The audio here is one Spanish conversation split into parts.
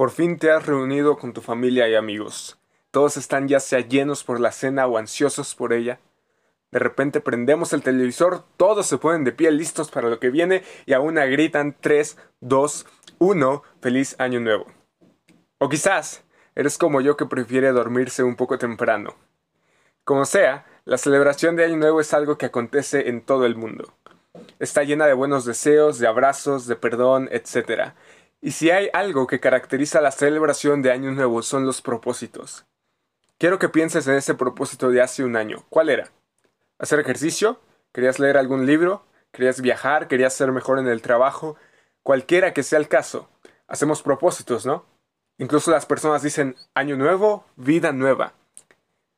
Por fin te has reunido con tu familia y amigos. Todos están ya sea llenos por la cena o ansiosos por ella. De repente prendemos el televisor, todos se ponen de pie listos para lo que viene y a una gritan 3, 2, 1, feliz año nuevo. O quizás eres como yo que prefiere dormirse un poco temprano. Como sea, la celebración de año nuevo es algo que acontece en todo el mundo. Está llena de buenos deseos, de abrazos, de perdón, etc. Y si hay algo que caracteriza la celebración de Año Nuevo son los propósitos. Quiero que pienses en ese propósito de hace un año. ¿Cuál era? ¿Hacer ejercicio? ¿Querías leer algún libro? ¿Querías viajar? ¿Querías ser mejor en el trabajo? Cualquiera que sea el caso, hacemos propósitos, ¿no? Incluso las personas dicen año nuevo, vida nueva.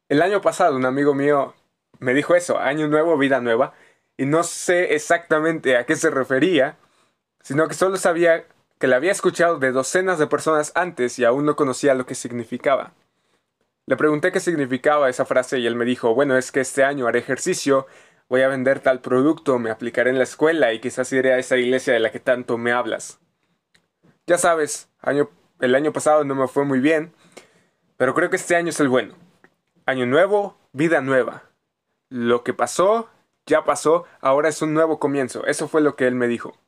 El año pasado un amigo mío me dijo eso, año nuevo, vida nueva, y no sé exactamente a qué se refería, sino que solo sabía que la había escuchado de docenas de personas antes y aún no conocía lo que significaba. Le pregunté qué significaba esa frase y él me dijo, bueno, es que este año haré ejercicio, voy a vender tal producto, me aplicaré en la escuela y quizás iré a esa iglesia de la que tanto me hablas. Ya sabes, año, el año pasado no me fue muy bien, pero creo que este año es el bueno. Año nuevo, vida nueva. Lo que pasó, ya pasó, ahora es un nuevo comienzo. Eso fue lo que él me dijo.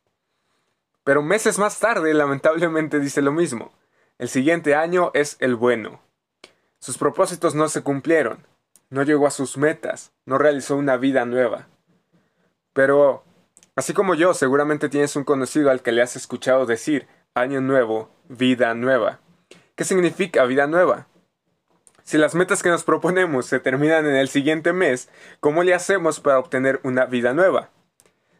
Pero meses más tarde, lamentablemente, dice lo mismo. El siguiente año es el bueno. Sus propósitos no se cumplieron, no llegó a sus metas, no realizó una vida nueva. Pero, así como yo, seguramente tienes un conocido al que le has escuchado decir año nuevo, vida nueva. ¿Qué significa vida nueva? Si las metas que nos proponemos se terminan en el siguiente mes, ¿cómo le hacemos para obtener una vida nueva?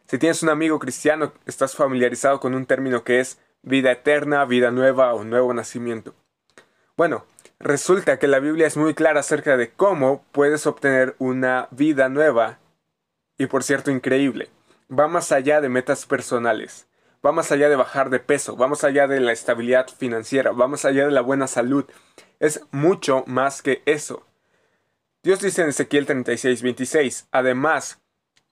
Si tienes un amigo cristiano, estás familiarizado con un término que es vida eterna, vida nueva o nuevo nacimiento. Bueno, resulta que la Biblia es muy clara acerca de cómo puedes obtener una vida nueva y por cierto increíble. Va más allá de metas personales, va más allá de bajar de peso, va más allá de la estabilidad financiera, va más allá de la buena salud. Es mucho más que eso. Dios dice en Ezequiel 36, 26, además,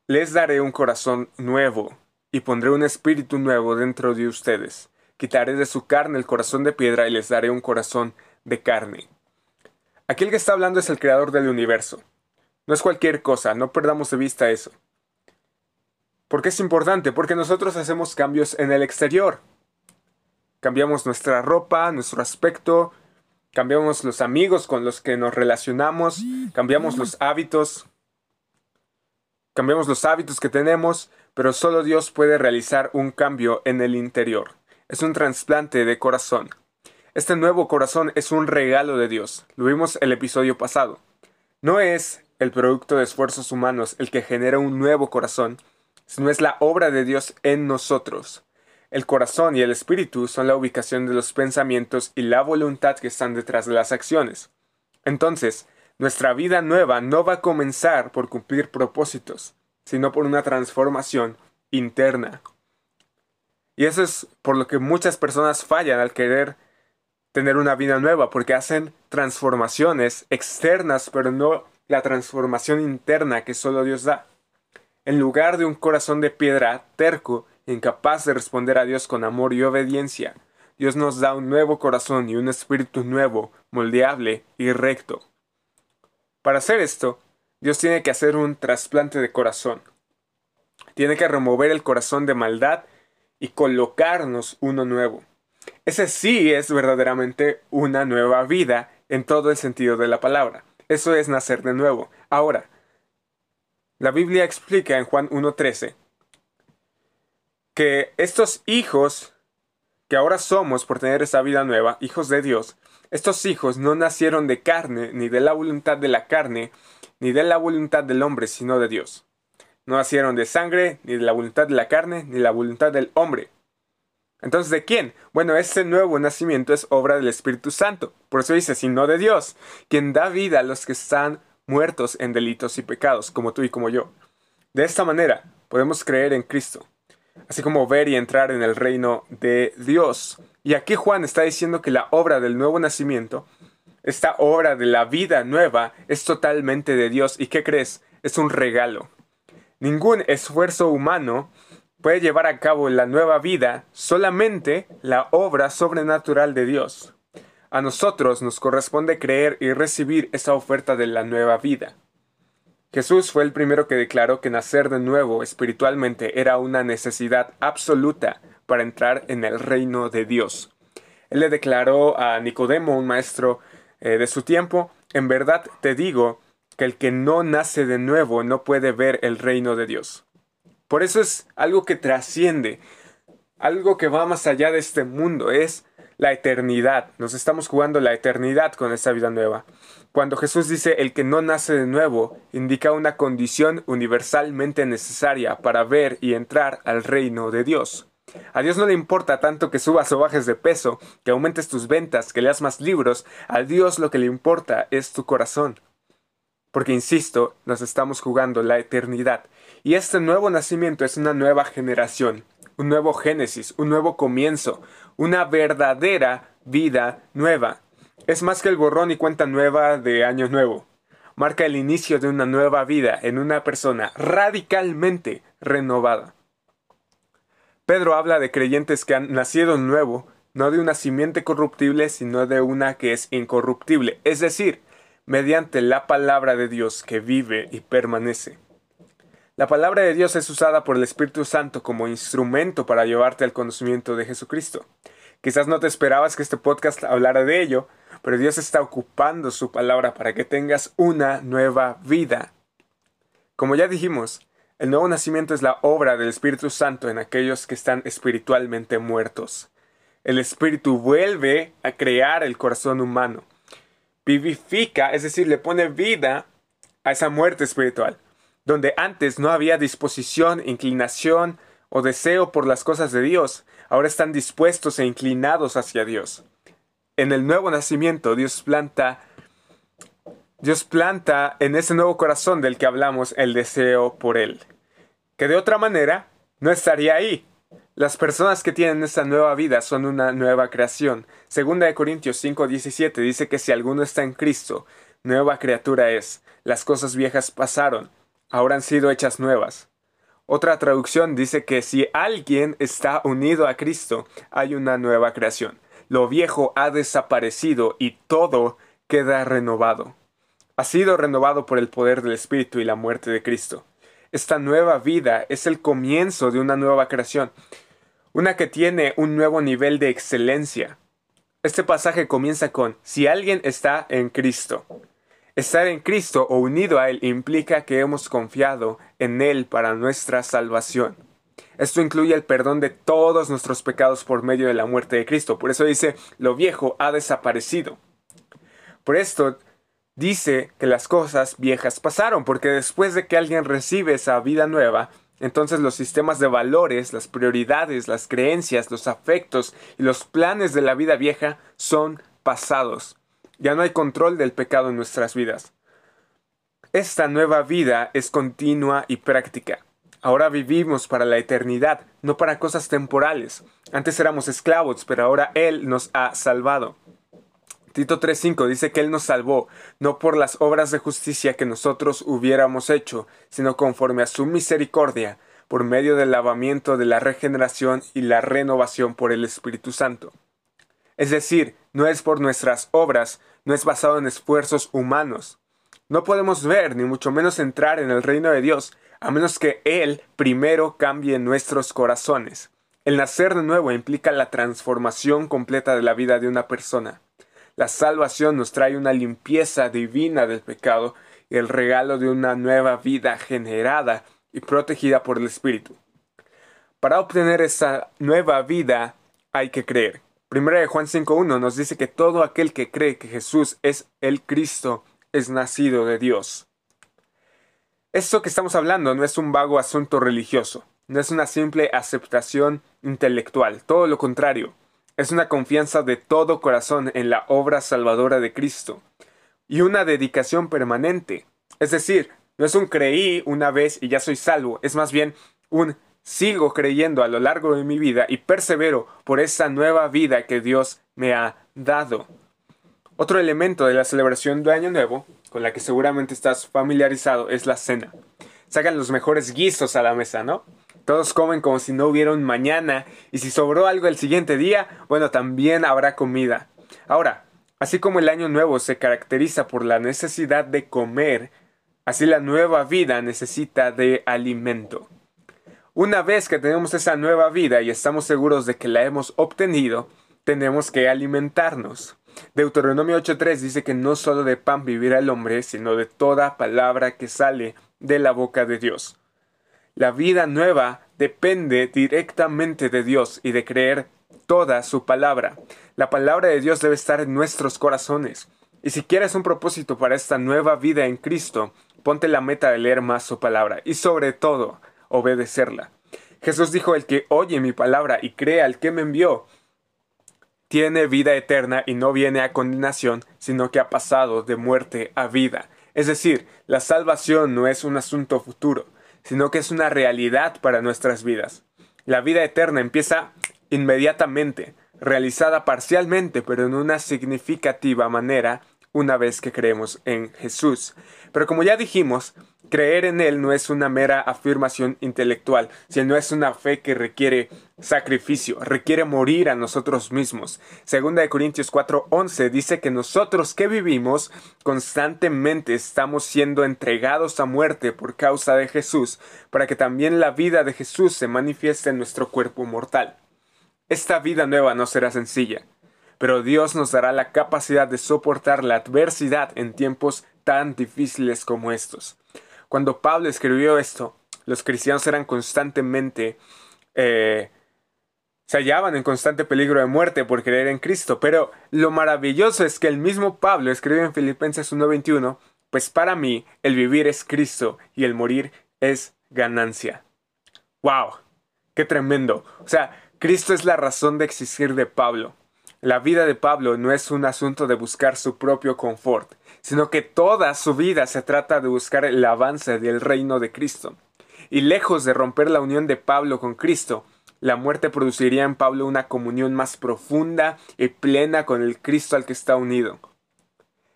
les daré un corazón nuevo, y pondré un espíritu nuevo dentro de ustedes. Quitaré de su carne el corazón de piedra y les daré un corazón de carne. Aquel que está hablando es el creador del universo. No es cualquier cosa, no perdamos de vista eso. ¿Por qué es importante? Porque nosotros hacemos cambios en el exterior. Cambiamos nuestra ropa, nuestro aspecto, cambiamos los amigos con los que nos relacionamos, cambiamos los hábitos, cambiamos los hábitos que tenemos, pero solo Dios puede realizar un cambio en el interior. Es un trasplante de corazón. Este nuevo corazón es un regalo de Dios. Lo vimos el episodio pasado. No es el producto de esfuerzos humanos el que genera un nuevo corazón, sino es la obra de Dios en nosotros. El corazón y el espíritu son la ubicación de los pensamientos y la voluntad que están detrás de las acciones. Entonces, nuestra vida nueva no va a comenzar por cumplir propósitos, sino por una transformación interna. Y eso es por lo que muchas personas fallan al querer tener una vida nueva, porque hacen transformaciones externas, pero no la transformación interna que solo Dios da. En lugar de un corazón de piedra terco, incapaz de responder a Dios con amor y obediencia, Dios nos da un nuevo corazón y un espíritu nuevo, moldeable y recto. Para hacer esto, Dios tiene que hacer un trasplante de corazón. Tiene que remover el corazón de maldad y colocarnos uno nuevo. Ese sí es verdaderamente una nueva vida en todo el sentido de la palabra. Eso es nacer de nuevo. Ahora, la Biblia explica en Juan 1.13 que estos hijos que ahora somos por tener esa vida nueva, hijos de Dios, estos hijos no nacieron de carne, ni de la voluntad de la carne, ni de la voluntad del hombre, sino de Dios. No nacieron de sangre, ni de la voluntad de la carne, ni de la voluntad del hombre. Entonces, ¿de quién? Bueno, este nuevo nacimiento es obra del Espíritu Santo. Por eso dice, sino de Dios, quien da vida a los que están muertos en delitos y pecados, como tú y como yo. De esta manera, podemos creer en Cristo así como ver y entrar en el reino de Dios. Y aquí Juan está diciendo que la obra del nuevo nacimiento, esta obra de la vida nueva, es totalmente de Dios. ¿Y qué crees? Es un regalo. Ningún esfuerzo humano puede llevar a cabo la nueva vida solamente la obra sobrenatural de Dios. A nosotros nos corresponde creer y recibir esa oferta de la nueva vida. Jesús fue el primero que declaró que nacer de nuevo espiritualmente era una necesidad absoluta para entrar en el reino de Dios. Él le declaró a Nicodemo, un maestro eh, de su tiempo, en verdad te digo que el que no nace de nuevo no puede ver el reino de Dios. Por eso es algo que trasciende, algo que va más allá de este mundo, es la eternidad. Nos estamos jugando la eternidad con esta vida nueva. Cuando Jesús dice el que no nace de nuevo, indica una condición universalmente necesaria para ver y entrar al reino de Dios. A Dios no le importa tanto que subas o bajes de peso, que aumentes tus ventas, que leas más libros, a Dios lo que le importa es tu corazón. Porque, insisto, nos estamos jugando la eternidad, y este nuevo nacimiento es una nueva generación, un nuevo génesis, un nuevo comienzo, una verdadera vida nueva. Es más que el borrón y cuenta nueva de Año Nuevo. Marca el inicio de una nueva vida en una persona radicalmente renovada. Pedro habla de creyentes que han nacido nuevo, no de una simiente corruptible, sino de una que es incorruptible, es decir, mediante la palabra de Dios que vive y permanece. La palabra de Dios es usada por el Espíritu Santo como instrumento para llevarte al conocimiento de Jesucristo. Quizás no te esperabas que este podcast hablara de ello, pero Dios está ocupando su palabra para que tengas una nueva vida. Como ya dijimos, el nuevo nacimiento es la obra del Espíritu Santo en aquellos que están espiritualmente muertos. El Espíritu vuelve a crear el corazón humano. Vivifica, es decir, le pone vida a esa muerte espiritual, donde antes no había disposición, inclinación o deseo por las cosas de Dios, ahora están dispuestos e inclinados hacia Dios en el nuevo nacimiento Dios planta Dios planta en ese nuevo corazón del que hablamos el deseo por él, que de otra manera no estaría ahí. Las personas que tienen esta nueva vida son una nueva creación. Segunda de Corintios 5:17 dice que si alguno está en Cristo, nueva criatura es. Las cosas viejas pasaron, ahora han sido hechas nuevas. Otra traducción dice que si alguien está unido a Cristo, hay una nueva creación lo viejo ha desaparecido y todo queda renovado. Ha sido renovado por el poder del Espíritu y la muerte de Cristo. Esta nueva vida es el comienzo de una nueva creación, una que tiene un nuevo nivel de excelencia. Este pasaje comienza con si alguien está en Cristo. Estar en Cristo o unido a Él implica que hemos confiado en Él para nuestra salvación. Esto incluye el perdón de todos nuestros pecados por medio de la muerte de Cristo. Por eso dice, lo viejo ha desaparecido. Por esto dice que las cosas viejas pasaron, porque después de que alguien recibe esa vida nueva, entonces los sistemas de valores, las prioridades, las creencias, los afectos y los planes de la vida vieja son pasados. Ya no hay control del pecado en nuestras vidas. Esta nueva vida es continua y práctica. Ahora vivimos para la eternidad, no para cosas temporales. Antes éramos esclavos, pero ahora Él nos ha salvado. Tito 3.5 dice que Él nos salvó, no por las obras de justicia que nosotros hubiéramos hecho, sino conforme a su misericordia, por medio del lavamiento de la regeneración y la renovación por el Espíritu Santo. Es decir, no es por nuestras obras, no es basado en esfuerzos humanos. No podemos ver, ni mucho menos entrar en el reino de Dios, a menos que Él primero cambie nuestros corazones. El nacer de nuevo implica la transformación completa de la vida de una persona. La salvación nos trae una limpieza divina del pecado y el regalo de una nueva vida generada y protegida por el Espíritu. Para obtener esa nueva vida hay que creer. Primera de Juan 5.1 nos dice que todo aquel que cree que Jesús es el Cristo es nacido de Dios. Esto que estamos hablando no es un vago asunto religioso, no es una simple aceptación intelectual, todo lo contrario, es una confianza de todo corazón en la obra salvadora de Cristo y una dedicación permanente. Es decir, no es un creí una vez y ya soy salvo, es más bien un sigo creyendo a lo largo de mi vida y persevero por esa nueva vida que Dios me ha dado. Otro elemento de la celebración de Año Nuevo con la que seguramente estás familiarizado es la cena. Sacan los mejores guisos a la mesa, ¿no? Todos comen como si no hubiera un mañana y si sobró algo el siguiente día, bueno, también habrá comida. Ahora, así como el año nuevo se caracteriza por la necesidad de comer, así la nueva vida necesita de alimento. Una vez que tenemos esa nueva vida y estamos seguros de que la hemos obtenido, tenemos que alimentarnos. Deuteronomio 8.3 dice que no solo de pan vivirá el hombre, sino de toda palabra que sale de la boca de Dios. La vida nueva depende directamente de Dios y de creer toda su palabra. La palabra de Dios debe estar en nuestros corazones. Y si quieres un propósito para esta nueva vida en Cristo, ponte la meta de leer más su palabra y sobre todo, obedecerla. Jesús dijo, el que oye mi palabra y cree al que me envió, tiene vida eterna y no viene a condenación, sino que ha pasado de muerte a vida. Es decir, la salvación no es un asunto futuro, sino que es una realidad para nuestras vidas. La vida eterna empieza inmediatamente, realizada parcialmente, pero en una significativa manera, una vez que creemos en Jesús. Pero como ya dijimos, creer en Él no es una mera afirmación intelectual, sino es una fe que requiere sacrificio, requiere morir a nosotros mismos. Segunda de Corintios 4:11 dice que nosotros que vivimos constantemente estamos siendo entregados a muerte por causa de Jesús, para que también la vida de Jesús se manifieste en nuestro cuerpo mortal. Esta vida nueva no será sencilla, pero Dios nos dará la capacidad de soportar la adversidad en tiempos tan difíciles como estos. Cuando Pablo escribió esto, los cristianos eran constantemente eh, se hallaban en constante peligro de muerte por creer en Cristo. Pero lo maravilloso es que el mismo Pablo escribe en Filipenses 1:21, pues para mí el vivir es Cristo y el morir es ganancia. ¡Wow! ¡Qué tremendo! O sea, Cristo es la razón de existir de Pablo. La vida de Pablo no es un asunto de buscar su propio confort, sino que toda su vida se trata de buscar el avance del reino de Cristo. Y lejos de romper la unión de Pablo con Cristo, la muerte produciría en Pablo una comunión más profunda y plena con el Cristo al que está unido.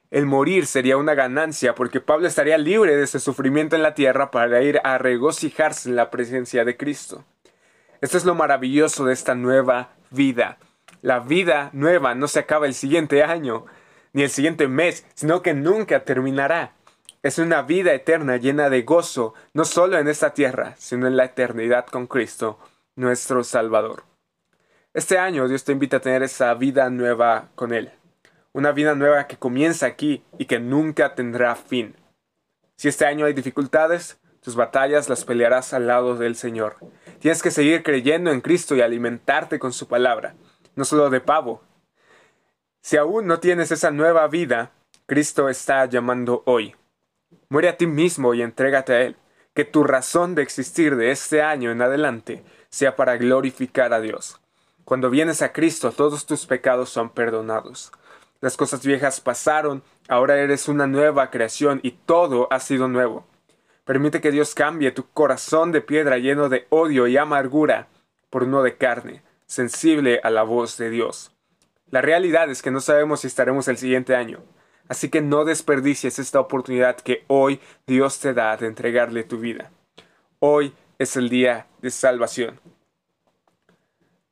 El morir sería una ganancia porque Pablo estaría libre de ese sufrimiento en la tierra para ir a regocijarse en la presencia de Cristo. Esto es lo maravilloso de esta nueva vida. La vida nueva no se acaba el siguiente año, ni el siguiente mes, sino que nunca terminará. Es una vida eterna llena de gozo, no solo en esta tierra, sino en la eternidad con Cristo nuestro Salvador. Este año Dios te invita a tener esa vida nueva con Él. Una vida nueva que comienza aquí y que nunca tendrá fin. Si este año hay dificultades, tus batallas las pelearás al lado del Señor. Tienes que seguir creyendo en Cristo y alimentarte con su palabra, no solo de pavo. Si aún no tienes esa nueva vida, Cristo está llamando hoy. Muere a ti mismo y entrégate a Él. Que tu razón de existir de este año en adelante sea para glorificar a Dios. Cuando vienes a Cristo, todos tus pecados son perdonados. Las cosas viejas pasaron, ahora eres una nueva creación y todo ha sido nuevo. Permite que Dios cambie tu corazón de piedra lleno de odio y amargura por uno de carne, sensible a la voz de Dios. La realidad es que no sabemos si estaremos el siguiente año, así que no desperdicies esta oportunidad que hoy Dios te da de entregarle tu vida. Hoy es el día de salvación.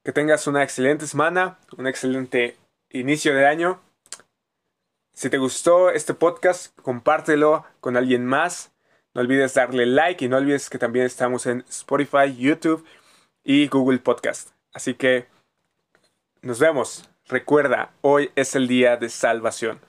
Que tengas una excelente semana, un excelente inicio de año. Si te gustó este podcast, compártelo con alguien más. No olvides darle like y no olvides que también estamos en Spotify, YouTube y Google Podcast. Así que nos vemos. Recuerda, hoy es el día de salvación.